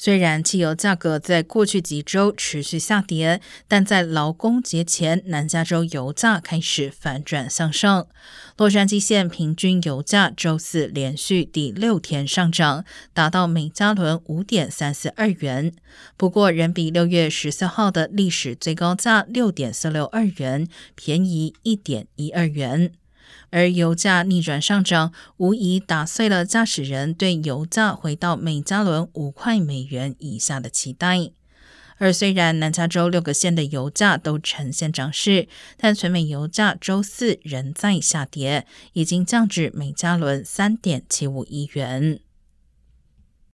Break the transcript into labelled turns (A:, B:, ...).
A: 虽然汽油价格在过去几周持续下跌，但在劳工节前，南加州油价开始反转向上。洛杉矶县平均油价周四连续第六天上涨，达到每加仑五点三四二元，不过仍比六月十四号的历史最高价六点四六二元便宜一点一二元。而油价逆转上涨，无疑打碎了驾驶人对油价回到每加仑五块美元以下的期待。而虽然南加州六个县的油价都呈现涨势，但全美油价周四仍在下跌，已经降至每加仑三点七五亿元。